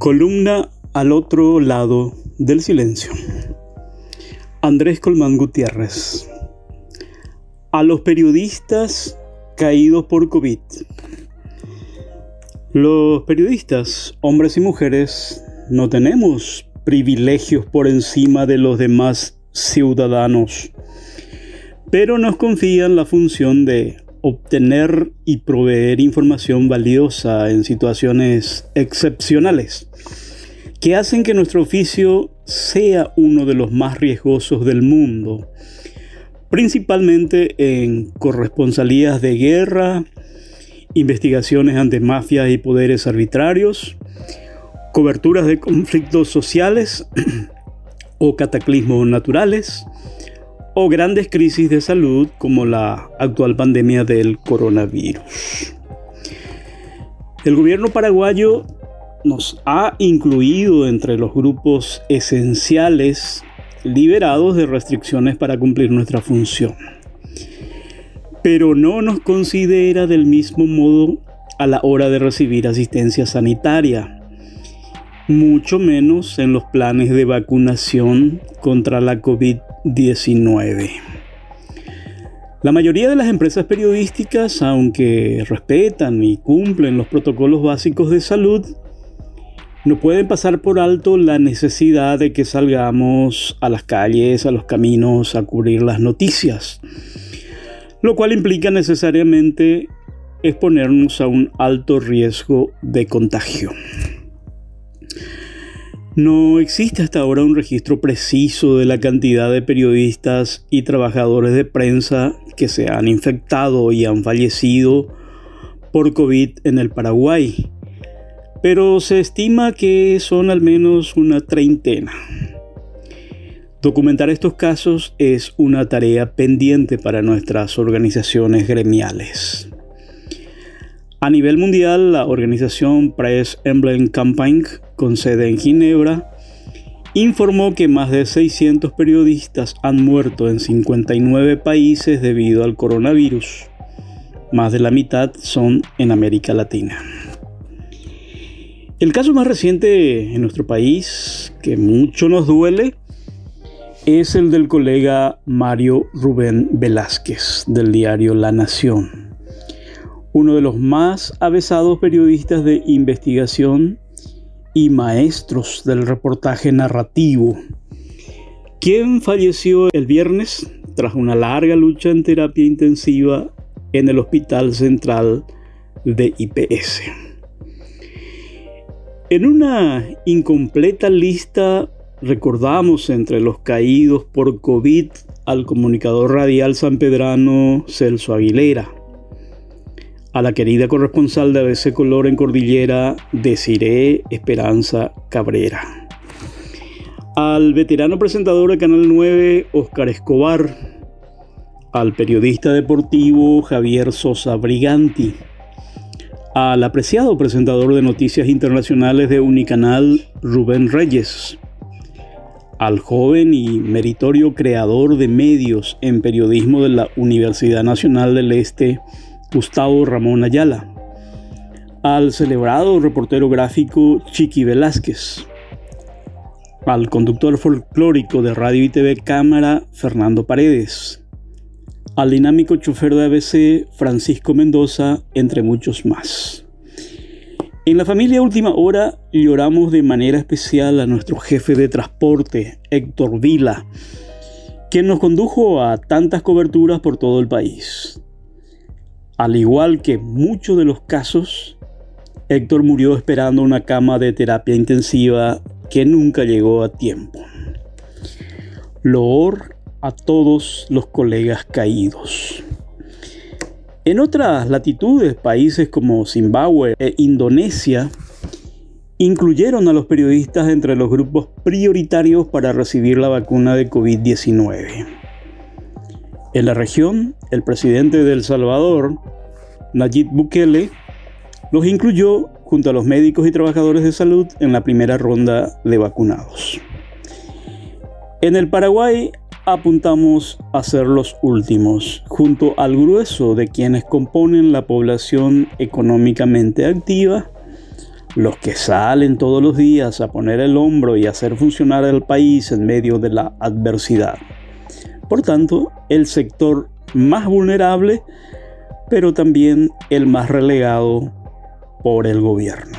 Columna al otro lado del silencio. Andrés Colmán Gutiérrez. A los periodistas caídos por COVID. Los periodistas, hombres y mujeres, no tenemos privilegios por encima de los demás ciudadanos, pero nos confían la función de obtener y proveer información valiosa en situaciones excepcionales que hacen que nuestro oficio sea uno de los más riesgosos del mundo, principalmente en corresponsalías de guerra, investigaciones ante mafias y poderes arbitrarios, coberturas de conflictos sociales o cataclismos naturales, o grandes crisis de salud como la actual pandemia del coronavirus. El gobierno paraguayo nos ha incluido entre los grupos esenciales liberados de restricciones para cumplir nuestra función, pero no nos considera del mismo modo a la hora de recibir asistencia sanitaria mucho menos en los planes de vacunación contra la COVID-19. La mayoría de las empresas periodísticas, aunque respetan y cumplen los protocolos básicos de salud, no pueden pasar por alto la necesidad de que salgamos a las calles, a los caminos, a cubrir las noticias, lo cual implica necesariamente exponernos a un alto riesgo de contagio. No existe hasta ahora un registro preciso de la cantidad de periodistas y trabajadores de prensa que se han infectado y han fallecido por COVID en el Paraguay, pero se estima que son al menos una treintena. Documentar estos casos es una tarea pendiente para nuestras organizaciones gremiales. A nivel mundial, la organización Press Emblem Campaign, con sede en Ginebra, informó que más de 600 periodistas han muerto en 59 países debido al coronavirus. Más de la mitad son en América Latina. El caso más reciente en nuestro país, que mucho nos duele, es el del colega Mario Rubén Velázquez del diario La Nación uno de los más avesados periodistas de investigación y maestros del reportaje narrativo, quien falleció el viernes tras una larga lucha en terapia intensiva en el Hospital Central de IPS. En una incompleta lista recordamos entre los caídos por COVID al comunicador radial sanpedrano Celso Aguilera a la querida corresponsal de ABC Color en Cordillera, Desiree Esperanza Cabrera. Al veterano presentador de Canal 9, Oscar Escobar. Al periodista deportivo Javier Sosa Briganti. Al apreciado presentador de noticias internacionales de Unicanal, Rubén Reyes. Al joven y meritorio creador de medios en periodismo de la Universidad Nacional del Este, Gustavo Ramón Ayala, al celebrado reportero gráfico Chiqui Velázquez, al conductor folclórico de radio y TV Cámara Fernando Paredes, al dinámico chofer de ABC Francisco Mendoza, entre muchos más. En la familia Última Hora lloramos de manera especial a nuestro jefe de transporte, Héctor Vila, quien nos condujo a tantas coberturas por todo el país. Al igual que muchos de los casos, Héctor murió esperando una cama de terapia intensiva que nunca llegó a tiempo. Loor a todos los colegas caídos. En otras latitudes, países como Zimbabue e Indonesia incluyeron a los periodistas entre los grupos prioritarios para recibir la vacuna de COVID-19. En la región, el presidente de El Salvador, Nayib Bukele, los incluyó junto a los médicos y trabajadores de salud en la primera ronda de vacunados. En el Paraguay apuntamos a ser los últimos, junto al grueso de quienes componen la población económicamente activa, los que salen todos los días a poner el hombro y hacer funcionar el país en medio de la adversidad. Por tanto, el sector más vulnerable, pero también el más relegado por el gobierno.